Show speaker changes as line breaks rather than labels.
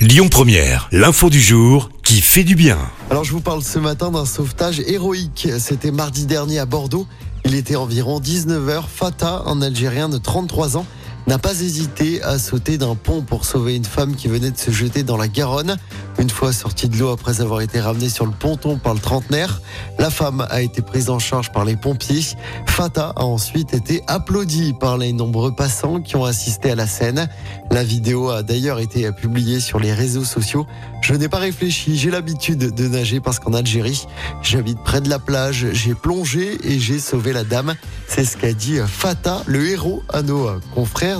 Lyon Première, l'info du jour qui fait du bien.
Alors je vous parle ce matin d'un sauvetage héroïque. C'était mardi dernier à Bordeaux. Il était environ 19h. Fata, un Algérien de 33 ans, n'a pas hésité à sauter d'un pont pour sauver une femme qui venait de se jeter dans la Garonne. Une fois sortie de l'eau après avoir été ramenée sur le ponton par le trentenaire, la femme a été prise en charge par les pompiers. Fata a ensuite été applaudie par les nombreux passants qui ont assisté à la scène. La vidéo a d'ailleurs été publiée sur les réseaux sociaux. Je n'ai pas réfléchi, j'ai l'habitude de nager parce qu'en Algérie, j'habite près de la plage, j'ai plongé et j'ai sauvé la dame. C'est ce qu'a dit Fata, le héros, à nos confrères